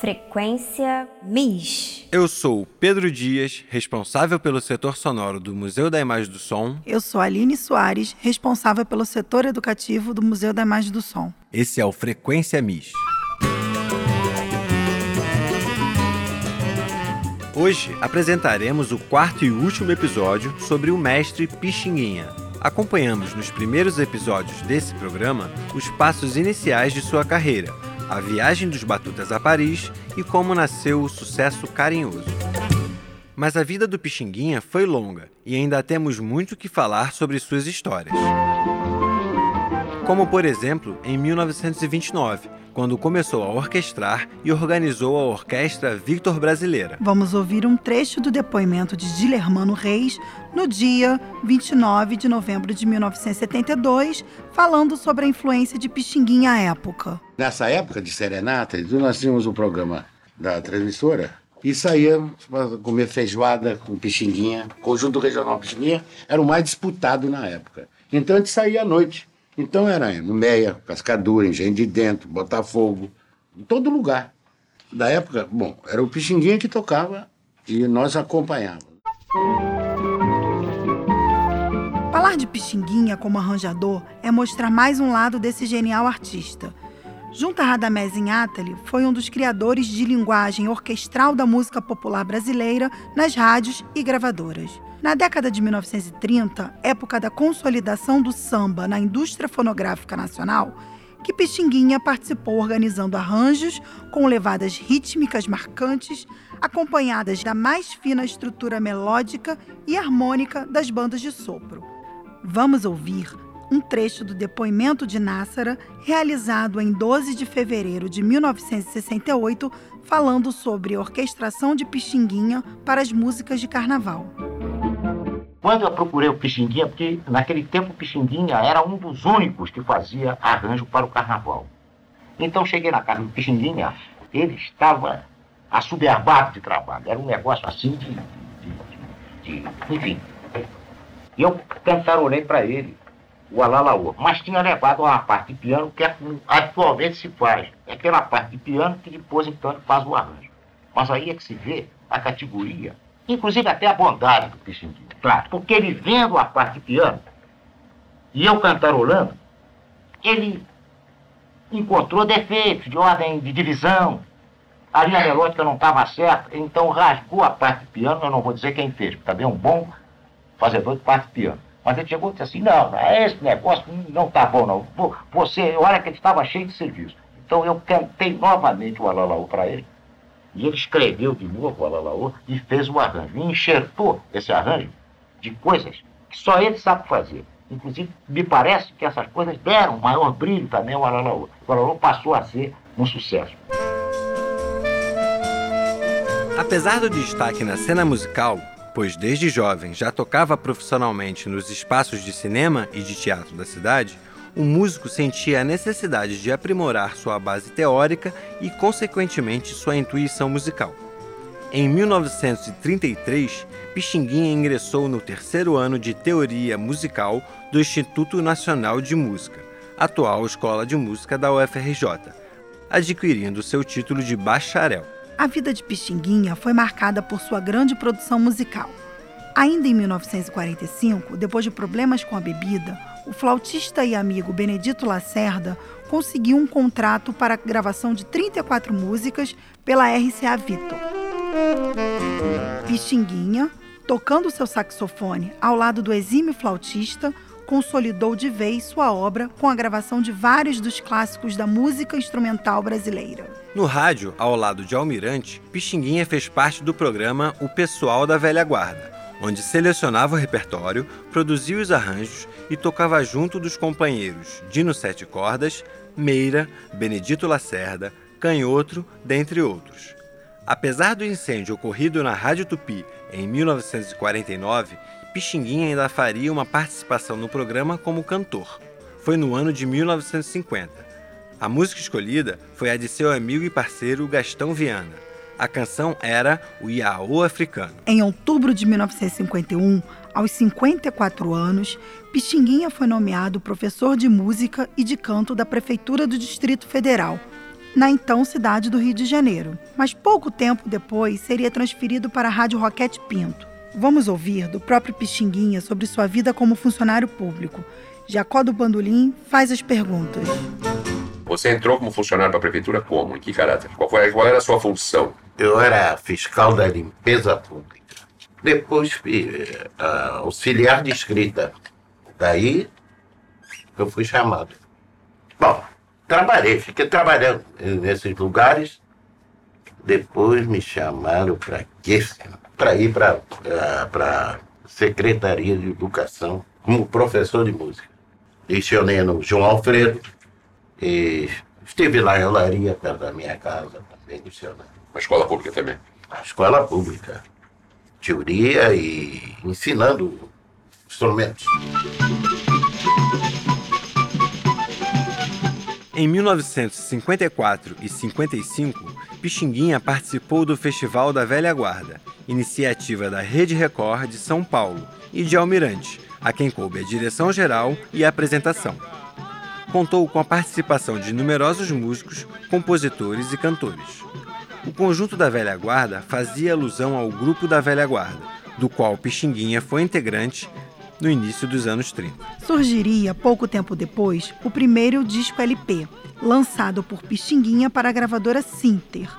Frequência MIS. Eu sou Pedro Dias, responsável pelo setor sonoro do Museu da Imagem do Som. Eu sou Aline Soares, responsável pelo setor educativo do Museu da Imagem do Som. Esse é o Frequência MIS. Hoje apresentaremos o quarto e último episódio sobre o mestre Pixinguinha. Acompanhamos nos primeiros episódios desse programa os passos iniciais de sua carreira, a viagem dos Batutas a Paris e como nasceu o sucesso carinhoso. Mas a vida do Pixinguinha foi longa e ainda temos muito que falar sobre suas histórias. Como, por exemplo, em 1929, quando começou a orquestrar e organizou a Orquestra Victor Brasileira. Vamos ouvir um trecho do depoimento de Dilermano Reis no dia 29 de novembro de 1972, falando sobre a influência de Pixinguinha à época. Nessa época de serenata, nós tínhamos um programa da transmissora e saía para comer feijoada com Pixinguinha. O conjunto regional Pixinguinha era o mais disputado na época. Então a gente saía à noite então era no Meia, Cascadura, Engenho de Dentro, Botafogo, em todo lugar. Da época, bom, era o Pixinguinha que tocava e nós acompanhávamos. Falar de Pixinguinha como arranjador é mostrar mais um lado desse genial artista. Junto a Radamés Inátali, foi um dos criadores de linguagem orquestral da música popular brasileira nas rádios e gravadoras. Na década de 1930, época da consolidação do samba na indústria fonográfica nacional, que Pixinguinha participou organizando arranjos com levadas rítmicas marcantes, acompanhadas da mais fina estrutura melódica e harmônica das bandas de sopro. Vamos ouvir um trecho do depoimento de Nássara, realizado em 12 de fevereiro de 1968, falando sobre a orquestração de Pixinguinha para as músicas de carnaval. Quando eu procurei o Pixinguinha, porque naquele tempo o Pixinguinha era um dos únicos que fazia arranjo para o carnaval. Então cheguei na casa do Pixinguinha, ele estava assoberbado de trabalho. Era um negócio assim de. de, de, de enfim. E eu cantarolei para ele o Alalaô. Mas tinha levado uma parte de piano que é, atualmente se faz. É aquela parte de piano que depois então ele faz o arranjo. Mas aí é que se vê a categoria inclusive até a bondade do Pixinguinha. Claro. Porque ele vendo a parte de piano e eu cantarolando, ele encontrou defeitos de ordem de divisão. A linha melódica não estava certa, então rasgou a parte de piano. Eu não vou dizer quem fez, porque também é um bom fazedor de parte de piano. Mas ele chegou e disse assim: não, esse negócio não está bom, não. Você, olha que ele estava cheio de serviço. Então eu cantei novamente o Alalaú para ele. E ele escreveu de novo o Alalaô e fez o arranjo. E enxertou esse arranjo de coisas que só ele sabe fazer. Inclusive, me parece que essas coisas deram maior brilho também ao Alalaô. O Alalaô passou a ser um sucesso. Apesar do destaque na cena musical, pois desde jovem já tocava profissionalmente nos espaços de cinema e de teatro da cidade, o músico sentia a necessidade de aprimorar sua base teórica e, consequentemente, sua intuição musical. Em 1933, Pixinguinha ingressou no terceiro ano de Teoria Musical do Instituto Nacional de Música, atual Escola de Música da UFRJ, adquirindo seu título de bacharel. A vida de Pixinguinha foi marcada por sua grande produção musical. Ainda em 1945, depois de problemas com a bebida, o flautista e amigo Benedito Lacerda conseguiu um contrato para a gravação de 34 músicas pela RCA Victor. Pixinguinha, tocando seu saxofone ao lado do exímio flautista, consolidou de vez sua obra com a gravação de vários dos clássicos da música instrumental brasileira. No rádio, ao lado de Almirante, Pixinguinha fez parte do programa O Pessoal da Velha Guarda, onde selecionava o repertório, produzia os arranjos e tocava junto dos companheiros Dino Sete Cordas, Meira, Benedito Lacerda, Canhotro, dentre outros. Apesar do incêndio ocorrido na Rádio Tupi em 1949, Pixinguinha ainda faria uma participação no programa como cantor. Foi no ano de 1950. A música escolhida foi a de seu amigo e parceiro Gastão Viana. A canção era o Iaô Africano. Em outubro de 1951, aos 54 anos, Pixinguinha foi nomeado professor de música e de canto da Prefeitura do Distrito Federal. Na então cidade do Rio de Janeiro. Mas pouco tempo depois seria transferido para a Rádio Roquete Pinto. Vamos ouvir do próprio Pixinguinha sobre sua vida como funcionário público. Jacó do Bandolim faz as perguntas. Você entrou como funcionário para a prefeitura como? Em que caráter? Qual, foi, qual era a sua função? Eu era fiscal da limpeza pública. Depois fui uh, auxiliar de escrita. Daí eu fui chamado. Bom, trabalhei, fiquei trabalhando nesses lugares. Depois me chamaram para quê? Para ir para a Secretaria de Educação como professor de música. Lecionei no João Alfredo e estive lá em Olaria, perto da minha casa, também lecionando. Uma escola pública também? A escola pública. Teoria e ensinando instrumentos. Em 1954 e 55, Pixinguinha participou do Festival da Velha Guarda, iniciativa da Rede Record de São Paulo e de Almirante, a quem coube a direção geral e a apresentação. Contou com a participação de numerosos músicos, compositores e cantores. O conjunto da Velha Guarda fazia alusão ao Grupo da Velha Guarda, do qual Pixinguinha foi integrante no início dos anos 30. Surgiria, pouco tempo depois, o primeiro disco LP, lançado por Pixinguinha para a gravadora Sinter.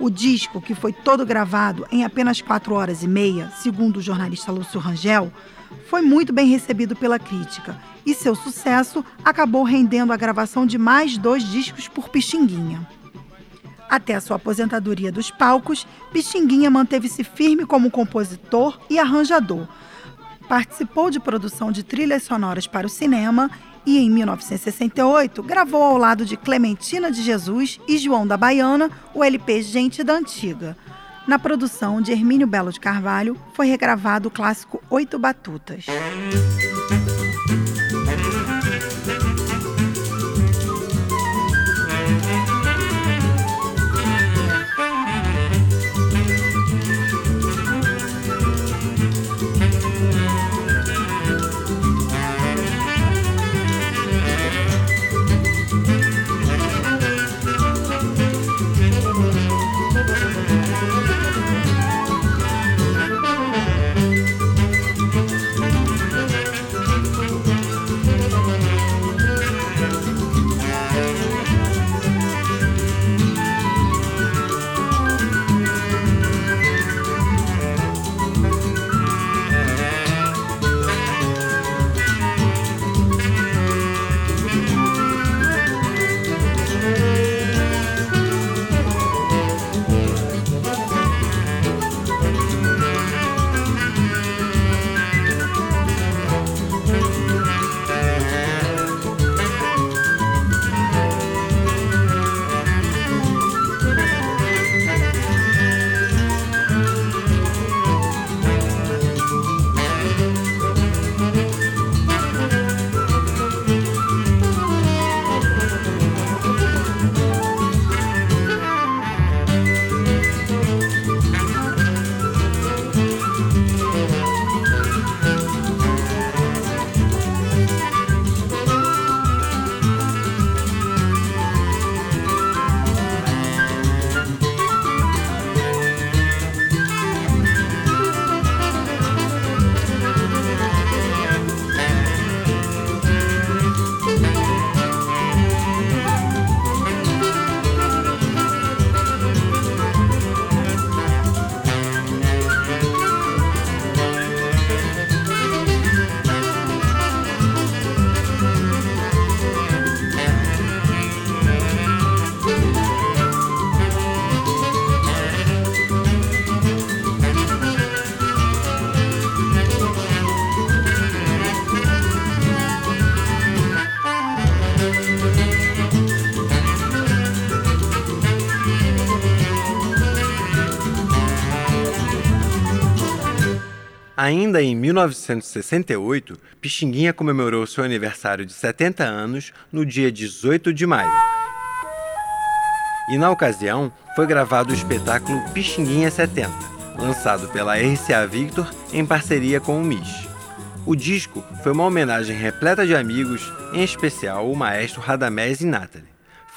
O disco, que foi todo gravado em apenas 4 horas e meia, segundo o jornalista Lúcio Rangel, foi muito bem recebido pela crítica e seu sucesso acabou rendendo a gravação de mais dois discos por Pixinguinha. Até a sua aposentadoria dos palcos, Pixinguinha manteve-se firme como compositor e arranjador, participou de produção de trilhas sonoras para o cinema e, em 1968, gravou ao lado de Clementina de Jesus e João da Baiana o LP Gente da Antiga. Na produção de Hermínio Belo de Carvalho, foi regravado o clássico Oito Batutas. Ainda em 1968, Pixinguinha comemorou seu aniversário de 70 anos no dia 18 de maio. E na ocasião, foi gravado o espetáculo Pixinguinha 70, lançado pela RCA Victor em parceria com o MIS. O disco foi uma homenagem repleta de amigos, em especial o maestro Radamés e Nathalie.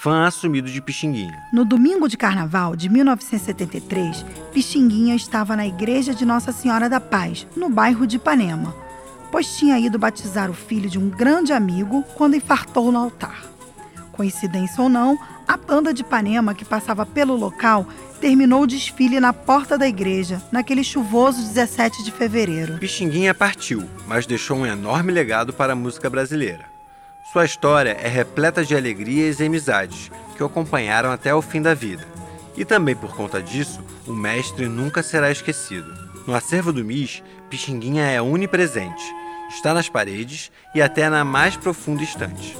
Fã assumido de Pixinguinha. No domingo de carnaval de 1973, Pixinguinha estava na igreja de Nossa Senhora da Paz, no bairro de Ipanema, pois tinha ido batizar o filho de um grande amigo quando infartou no altar. Coincidência ou não, a banda de Ipanema que passava pelo local terminou o desfile na porta da igreja, naquele chuvoso 17 de fevereiro. Pixinguinha partiu, mas deixou um enorme legado para a música brasileira. Sua história é repleta de alegrias e amizades que o acompanharam até o fim da vida. E também por conta disso, o mestre nunca será esquecido. No acervo do MIS, Pixinguinha é onipresente, está nas paredes e até na mais profunda estante.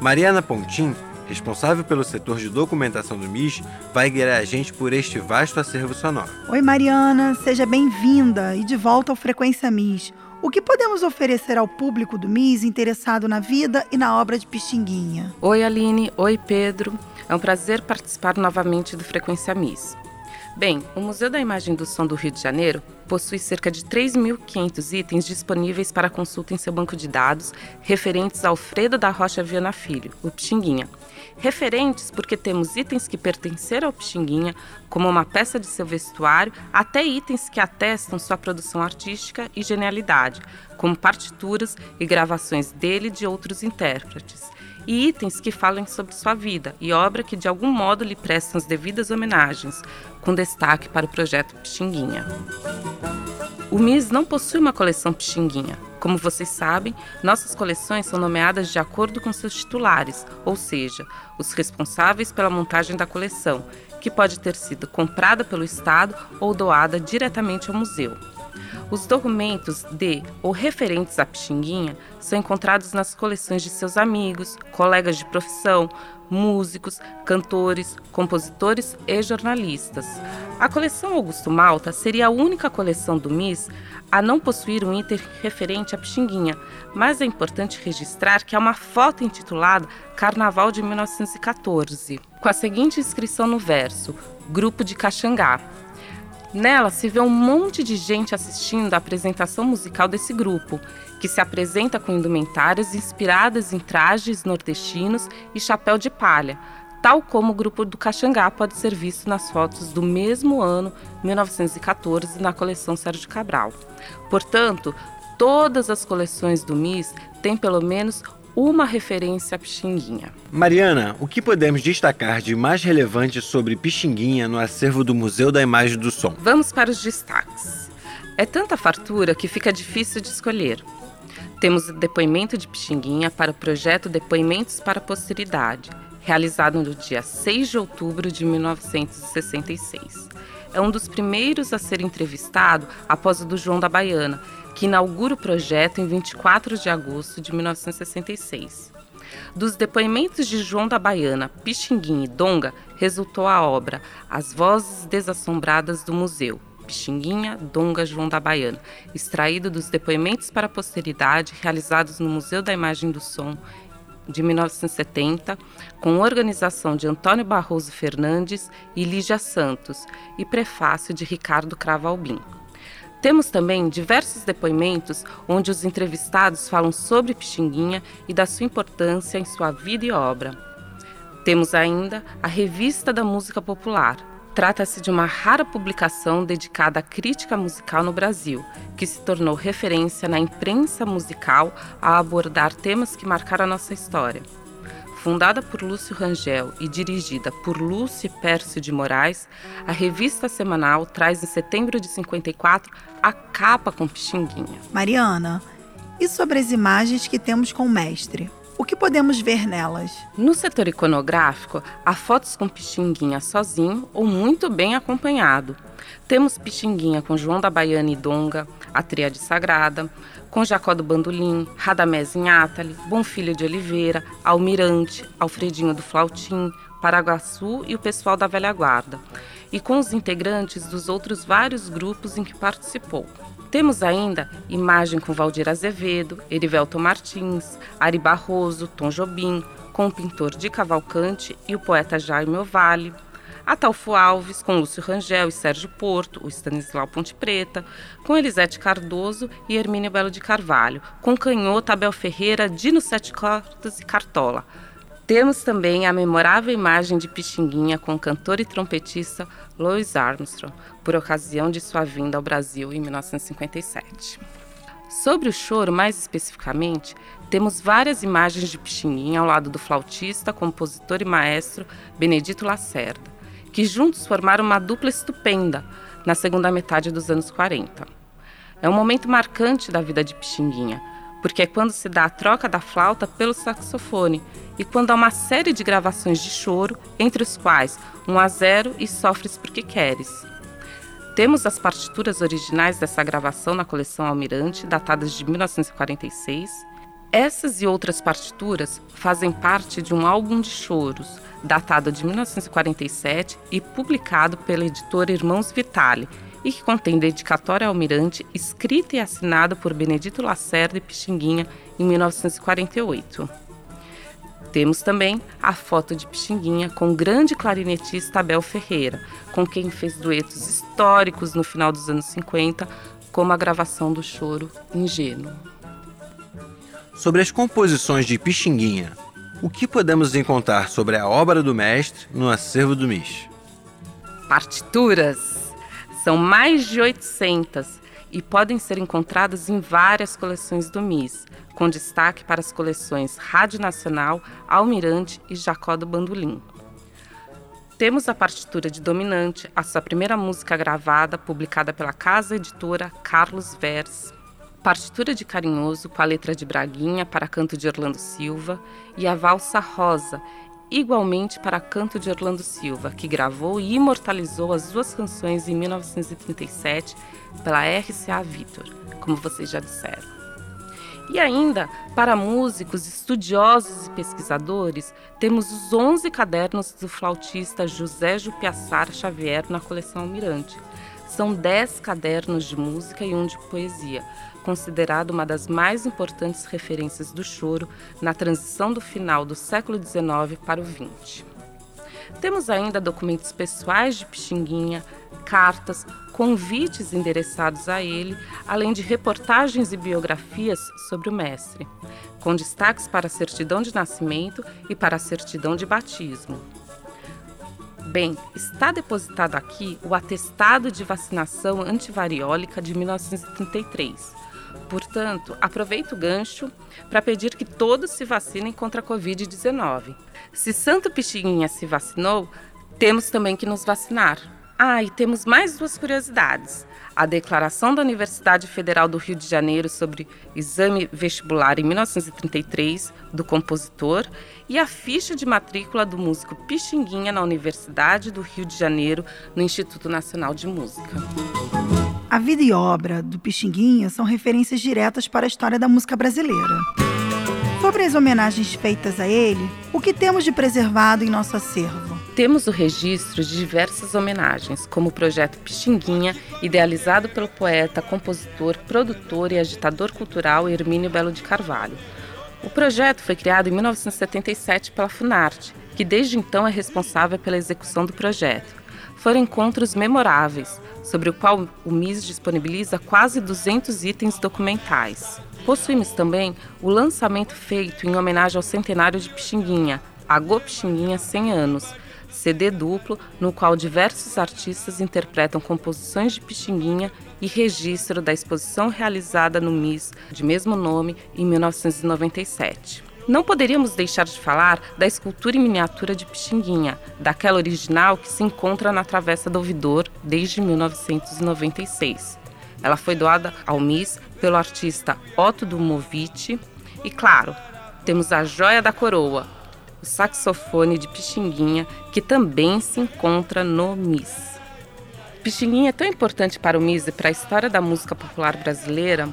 Mariana Pontim, responsável pelo setor de documentação do MIS, vai guiar a gente por este vasto acervo sonoro. Oi, Mariana, seja bem-vinda e de volta ao Frequência MIS o que podemos oferecer ao público do MIS interessado na vida e na obra de Pixinguinha? Oi, Aline. Oi, Pedro. É um prazer participar novamente do Frequência MIS. Bem, o Museu da Imagem do Som do Rio de Janeiro possui cerca de 3.500 itens disponíveis para consulta em seu banco de dados referentes a Alfredo da Rocha Viana Filho, o Pixinguinha, referentes porque temos itens que pertenceram ao Pixinguinha, como uma peça de seu vestuário, até itens que atestam sua produção artística e genialidade, como partituras e gravações dele e de outros intérpretes, e itens que falem sobre sua vida e obra que de algum modo lhe prestam as devidas homenagens, com destaque para o projeto Pixinguinha. O MIS não possui uma coleção Pixinguinha. Como vocês sabem, nossas coleções são nomeadas de acordo com seus titulares, ou seja, os responsáveis pela montagem da coleção, que pode ter sido comprada pelo Estado ou doada diretamente ao museu. Os documentos de ou referentes à Pixinguinha são encontrados nas coleções de seus amigos, colegas de profissão, músicos, cantores, compositores e jornalistas. A coleção Augusto Malta seria a única coleção do MIS a não possuir um item referente à Pixinguinha, mas é importante registrar que há uma foto intitulada Carnaval de 1914, com a seguinte inscrição no verso: Grupo de Caxangá. Nela se vê um monte de gente assistindo à apresentação musical desse grupo, que se apresenta com indumentárias inspiradas em trajes nordestinos e chapéu de palha, tal como o grupo do Caxangá pode ser visto nas fotos do mesmo ano, 1914, na coleção Sérgio Cabral. Portanto, todas as coleções do MIS têm pelo menos uma referência a Pixinguinha. Mariana, o que podemos destacar de mais relevante sobre Pixinguinha no acervo do Museu da Imagem do Som? Vamos para os destaques. É tanta fartura que fica difícil de escolher. Temos o depoimento de Pixinguinha para o projeto Depoimentos para a Posteridade, realizado no dia 6 de outubro de 1966. É um dos primeiros a ser entrevistado após o do João da Baiana, que inaugura o projeto em 24 de agosto de 1966. Dos depoimentos de João da Baiana, Pixinguinha e Donga, resultou a obra As Vozes Desassombradas do Museu, Pixinguinha, Donga, João da Baiana, extraído dos depoimentos para a posteridade realizados no Museu da Imagem do Som de 1970, com organização de Antônio Barroso Fernandes e Lígia Santos, e prefácio de Ricardo Cravalbim. Temos também diversos depoimentos onde os entrevistados falam sobre Pixinguinha e da sua importância em sua vida e obra. Temos ainda a Revista da Música Popular. Trata-se de uma rara publicação dedicada à crítica musical no Brasil, que se tornou referência na imprensa musical a abordar temas que marcaram a nossa história. Fundada por Lúcio Rangel e dirigida por Lúcio Pércio de Moraes, a revista semanal traz em setembro de 54 a capa com Pixinguinha. Mariana, e sobre as imagens que temos com o mestre? O que podemos ver nelas? No setor iconográfico, há fotos com Pixinguinha sozinho ou muito bem acompanhado. Temos Pixinguinha com João da Baiana e Donga, a Tríade Sagrada, com Jacó do Bandolim, Radamés em Atali, Bonfilho de Oliveira, Almirante, Alfredinho do Flautim, Paraguaçu e o pessoal da Velha Guarda, e com os integrantes dos outros vários grupos em que participou. Temos ainda imagem com Valdir Azevedo, Erivelto Martins, Ari Barroso, Tom Jobim, com o pintor de Cavalcante e o poeta Jaime Ovalle, Atalfo Alves, com Lúcio Rangel e Sérgio Porto, o Stanislau Ponte Preta, com Elisete Cardoso e Hermínio Belo de Carvalho, com Canhota, Abel Ferreira, Dino Sete Cortas e Cartola. Temos também a memorável imagem de Pixinguinha com o cantor e trompetista Louis Armstrong, por ocasião de sua vinda ao Brasil em 1957. Sobre o choro, mais especificamente, temos várias imagens de Pixinguinha ao lado do flautista, compositor e maestro Benedito Lacerda, que juntos formaram uma dupla estupenda na segunda metade dos anos 40. É um momento marcante da vida de Pixinguinha, porque é quando se dá a troca da flauta pelo saxofone e quando há uma série de gravações de choro, entre os quais um a zero e Sofres Porque Queres. Temos as partituras originais dessa gravação na coleção Almirante, datadas de 1946. Essas e outras partituras fazem parte de um álbum de choros, datado de 1947 e publicado pela editora Irmãos Vitale, e que contém dedicatória ao Almirante, escrita e assinada por Benedito Lacerda e Pixinguinha em 1948. Temos também a foto de Pixinguinha com o grande clarinetista Abel Ferreira, com quem fez duetos históricos no final dos anos 50, como a gravação do choro Ingênuo. Sobre as composições de Pixinguinha, o que podemos encontrar sobre a obra do mestre no acervo do MIS? Partituras! São mais de 800 e podem ser encontradas em várias coleções do MIS, com destaque para as coleções Rádio Nacional, Almirante e Jacó do Bandolim. Temos a partitura de Dominante, a sua primeira música gravada, publicada pela casa editora Carlos Vers. Partitura de Carinhoso, com a letra de Braguinha, para canto de Orlando Silva. E a Valsa Rosa, igualmente para canto de Orlando Silva, que gravou e imortalizou as duas canções em 1937 pela RCA Victor, como vocês já disseram. E ainda, para músicos, estudiosos e pesquisadores, temos os 11 cadernos do flautista José Jupiaçar Xavier na coleção Almirante. São 10 cadernos de música e um de poesia, considerado uma das mais importantes referências do choro na transição do final do século XIX para o XX. Temos ainda documentos pessoais de Pixinguinha, cartas, convites endereçados a ele, além de reportagens e biografias sobre o mestre, com destaques para a certidão de nascimento e para a certidão de batismo. Bem, está depositado aqui o atestado de vacinação antivariólica de 1933, Portanto, aproveito o gancho para pedir que todos se vacinem contra a Covid-19. Se Santo Pixinguinha se vacinou, temos também que nos vacinar. Ah, e temos mais duas curiosidades. A declaração da Universidade Federal do Rio de Janeiro sobre exame vestibular em 1933 do compositor e a ficha de matrícula do músico Pixinguinha na Universidade do Rio de Janeiro no Instituto Nacional de Música. A vida e obra do Pixinguinha são referências diretas para a história da música brasileira. Sobre as homenagens feitas a ele, o que temos de preservado em nosso acervo? Temos o registro de diversas homenagens, como o projeto Pixinguinha, idealizado pelo poeta, compositor, produtor e agitador cultural Hermínio Belo de Carvalho. O projeto foi criado em 1977 pela Funarte, que desde então é responsável pela execução do projeto. Foram encontros memoráveis, sobre o qual o MIS disponibiliza quase 200 itens documentais. Possuímos também o lançamento feito em homenagem ao centenário de Pixinguinha, Agô Pixinguinha 100 anos, CD duplo no qual diversos artistas interpretam composições de Pixinguinha e registro da exposição realizada no MIS de mesmo nome em 1997. Não poderíamos deixar de falar da escultura em miniatura de Pixinguinha, daquela original que se encontra na Travessa do Ouvidor desde 1996. Ela foi doada ao MIS pelo artista Otto Dumovic e, claro, temos a joia da coroa, o saxofone de Pixinguinha, que também se encontra no MIS. Pixinguinha é tão importante para o MIS e para a história da música popular brasileira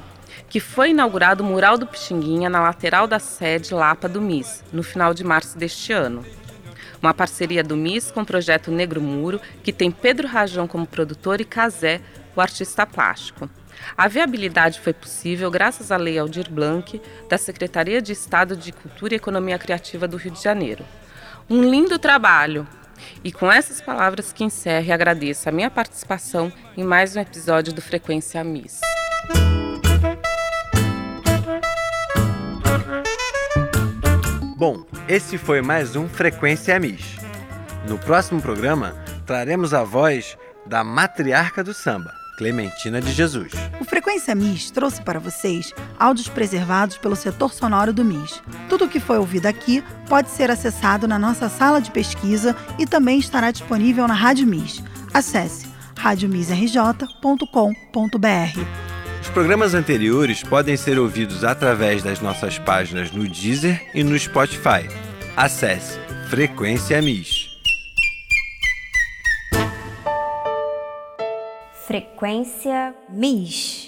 que foi inaugurado o Mural do Pixinguinha na lateral da sede Lapa do MIS, no final de março deste ano. Uma parceria do MIS com o projeto Negro Muro, que tem Pedro Rajão como produtor e Casé, o artista plástico. A viabilidade foi possível graças à Lei Aldir Blanc, da Secretaria de Estado de Cultura e Economia Criativa do Rio de Janeiro. Um lindo trabalho! E com essas palavras que encerro e agradeço a minha participação em mais um episódio do Frequência Miss. Bom, esse foi mais um Frequência Miss. No próximo programa, traremos a voz da matriarca do samba, Clementina de Jesus. O Frequência Miss trouxe para vocês áudios preservados pelo setor sonoro do MIS. Tudo o que foi ouvido aqui pode ser acessado na nossa sala de pesquisa e também estará disponível na Rádio MIS. Acesse radiomisrj.com.br. Os programas anteriores podem ser ouvidos através das nossas páginas no Deezer e no Spotify. Acesse Frequência Miss. Frequência Miss.